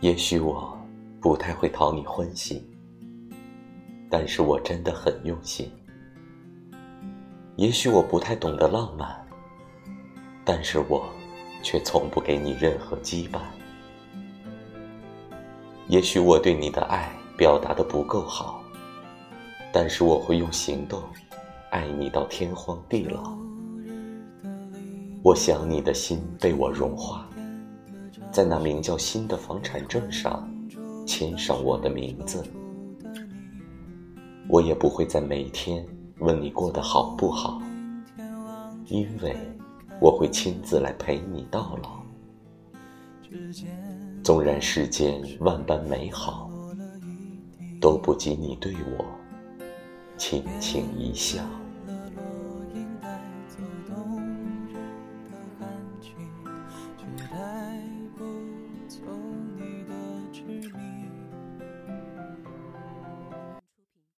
也许我不太会讨你欢心，但是我真的很用心。也许我不太懂得浪漫，但是我却从不给你任何羁绊。也许我对你的爱表达的不够好，但是我会用行动爱你到天荒地老。我想你的心被我融化，在那名叫新的房产证上签上我的名字。我也不会在每天问你过得好不好，因为我会亲自来陪你到老。纵然世间万般美好，都不及你对我轻轻一笑。